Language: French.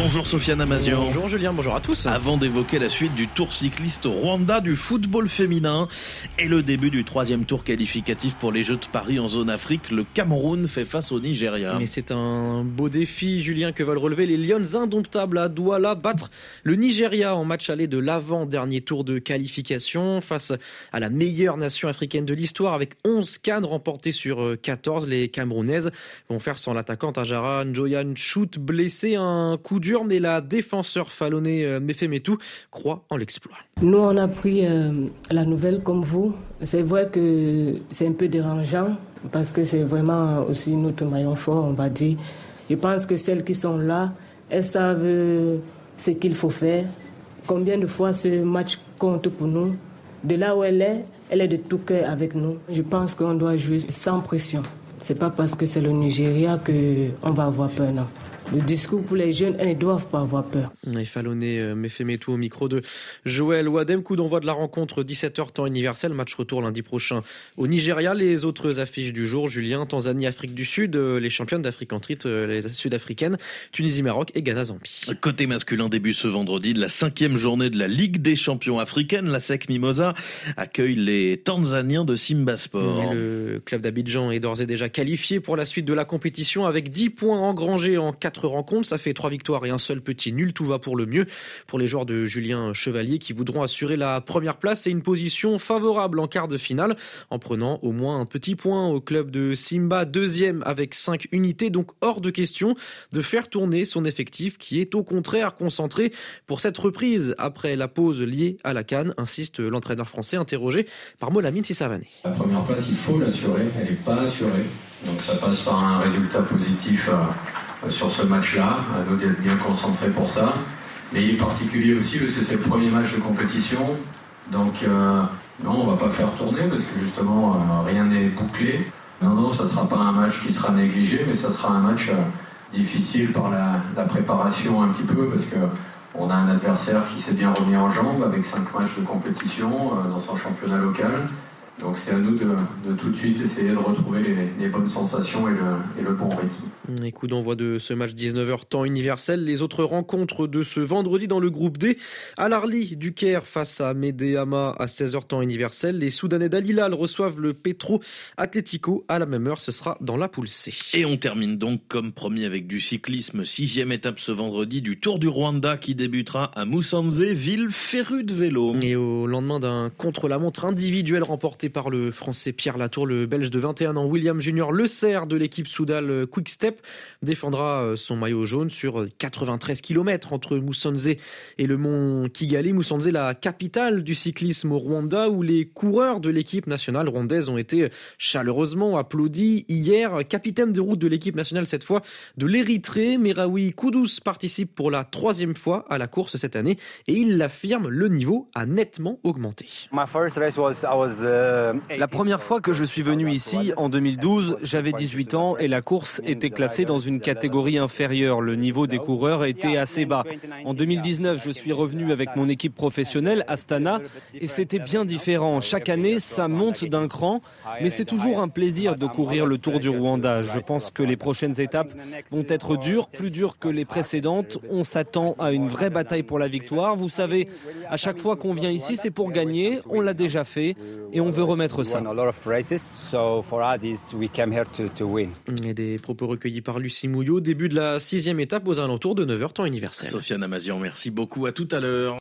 Bonjour Sofiane Amazian. Bonjour Julien, bonjour à tous. Avant d'évoquer la suite du tour cycliste Rwanda du football féminin et le début du troisième tour qualificatif pour les Jeux de Paris en zone Afrique, le Cameroun fait face au Nigeria. Et c'est un beau défi, Julien, que veulent relever les Lions indomptables à Douala, battre le Nigeria en match aller de l'avant-dernier tour de qualification face à la meilleure nation africaine de l'histoire avec 11 cannes remportées sur 14. Les Camerounaises vont faire sans l'attaquant Tajara Njoyan Shoot blessé un coup dur, mais la défenseur falonnée euh, Mefemetou croit en l'exploit. Nous, on a pris euh, la nouvelle comme vous. C'est vrai que c'est un peu dérangeant parce que c'est vraiment aussi notre maillon fort, on va dire. Je pense que celles qui sont là, elles savent euh, ce qu'il faut faire. Combien de fois ce match compte pour nous? De là où elle est, elle est de tout cœur avec nous. Je pense qu'on doit jouer sans pression. C'est pas parce que c'est le Nigeria qu'on va avoir peur, non le discours pour les jeunes, elles ne doivent pas avoir peur. Il fallait euh, tout au micro de Joël Wadem. Coup d'envoi de la rencontre 17h temps universel. Match retour lundi prochain au Nigeria. Les autres affiches du jour, Julien, Tanzanie, Afrique du Sud, euh, les championnes d'Afrique en titre, euh, les sud-africaines, Tunisie, Maroc et Ghana, Zambie. Côté masculin, début ce vendredi de la cinquième journée de la Ligue des champions africaines. La SEC Mimosa accueille les Tanzaniens de Simba Sport. le club d'Abidjan est d'ores et déjà qualifié pour la suite de la compétition avec 10 points engrangés en 4 rencontres. Ça fait trois victoires et un seul petit nul. Tout va pour le mieux pour les joueurs de Julien Chevalier qui voudront assurer la première place et une position favorable en quart de finale en prenant au moins un petit point au club de Simba, deuxième avec cinq unités. Donc hors de question de faire tourner son effectif qui est au contraire concentré pour cette reprise après la pause liée à la canne, insiste l'entraîneur français interrogé par Molamine Sissavané. La première place, il faut l'assurer, elle n'est pas assurée. Donc ça passe par un résultat positif euh, sur ce match-là. Nous d'être bien concentrés pour ça. Mais il est particulier aussi parce que c'est le premier match de compétition. Donc euh, non, on va pas faire tourner parce que justement euh, rien n'est bouclé. Non, non, ça sera pas un match qui sera négligé, mais ça sera un match difficile par la, la, préparation un petit peu parce que on a un adversaire qui s'est bien remis en jambe avec cinq matchs de compétition dans son championnat local. Donc c'est à nous de, tout de suite essayer de retrouver les, bonnes sensations et le, bon rythme. Et coup d'envoi de ce match 19h temps universel. Les autres rencontres de ce vendredi dans le groupe D. Al-Arli du Caire face à Medeama à 16h temps universel. Les Soudanais d'Alilal reçoivent le Petro Atlético à la même heure. Ce sera dans la poule C. Et on termine donc comme promis avec du cyclisme. Sixième étape ce vendredi du Tour du Rwanda qui débutera à Moussanze, ville férue de vélo. Et au lendemain d'un contre-la-montre individuel remporté par le français Pierre Latour, le belge de 21 ans William Junior Le Serre de l'équipe Soudal Quick Step défendra euh, son maillot jaune sur 93 km entre Moussanze et le mont Kigali. Moussanze, la capitale du cyclisme au Rwanda, où les coureurs de l'équipe nationale rwandaise ont été chaleureusement applaudis hier. Capitaine de route de l'équipe nationale cette fois de l'Érythrée, Meraoui Koudous participe pour la troisième fois à la course cette année et il l'affirme, le niveau a nettement augmenté. La première fois que je suis venu ici, en 2012, j'avais 18 ans et la course était classée dans une catégorie inférieure. Le niveau des coureurs était assez bas. En 2019, je suis revenu avec mon équipe professionnelle, Astana, et c'était bien différent. Chaque année, ça monte d'un cran, mais c'est toujours un plaisir de courir le Tour du Rwanda. Je pense que les prochaines étapes vont être dures, plus dures que les précédentes. On s'attend à une vraie bataille pour la victoire. Vous savez, à chaque fois qu'on vient ici, c'est pour gagner. On l'a déjà fait et on veut remettre ça. Et des propos recueillis par Lucie Mouillot, début de la sixième étape aux alentours de 9h temps universel. Sofiane Amazian, merci beaucoup. À tout à l'heure.